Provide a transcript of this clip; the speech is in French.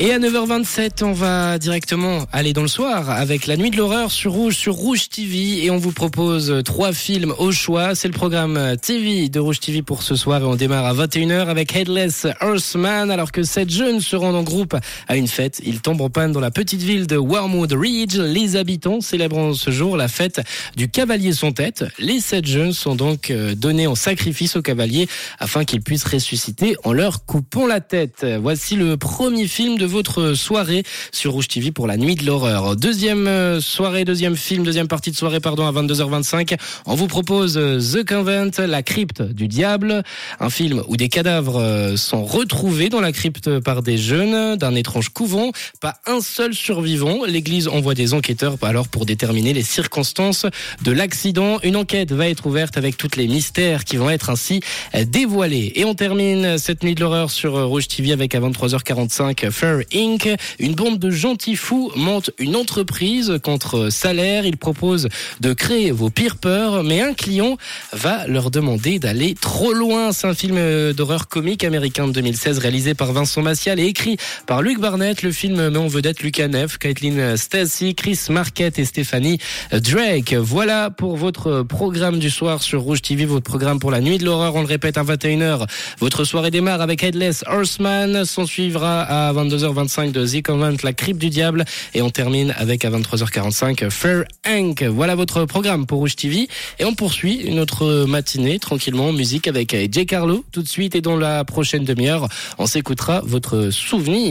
Et à 9h27, on va directement aller dans le soir avec la nuit de l'horreur sur Rouge, sur Rouge TV. Et on vous propose trois films au choix. C'est le programme TV de Rouge TV pour ce soir. Et on démarre à 21h avec Headless Horseman. Alors que sept jeunes se rendent en groupe à une fête. Ils tombent en panne dans la petite ville de Wormwood Ridge. Les habitants célébrant ce jour la fête du cavalier sans tête. Les sept jeunes sont donc euh, donnés en sacrifice au cavalier afin qu'il puisse ressusciter en leur coupant la tête. Voici le premier film de votre soirée sur Rouge TV pour la nuit de l'horreur. Deuxième euh, soirée, deuxième film, deuxième partie de soirée, pardon, à 22h25. On vous propose euh, The Convent, la crypte du diable, un film où des cadavres euh, sont retrouvés dans la crypte par des jeunes d'un étrange couvent. Pas un seul survivant. L'église envoie des enquêteurs alors pour déterminer les circonstances de l'accident. Une enquête va être ouverte avec toutes les mystères qui vont être ainsi dévoilés. Et on termine cette nuit de l'horreur sur Rouge TV avec à 23h45 Fair Inc. Une bande de gentils fous monte une entreprise contre salaire. Ils proposent de créer vos pires peurs, mais un client va leur demander d'aller trop loin. C'est un film d'horreur comique américain de 2016 réalisé par Vincent Maciel et écrit par Luc Barnett. Le film met en vedette Lucas Neff, Caitlin Stacy, Chris Marquette et Stéphanie Drake. Voilà pour votre programme du soir sur Rouge TV, votre programme pour la nuit de l'horreur. On le répète à 21h. Votre soirée démarre avec Headless Horseman. S'en suivra à 22h 25 de The Convent, La Crypte du Diable. Et on termine avec à 23h45 Fair Hank. Voilà votre programme pour Rouge TV. Et on poursuit notre matinée tranquillement musique avec Jay Carlo tout de suite. Et dans la prochaine demi-heure, on s'écoutera votre souvenir.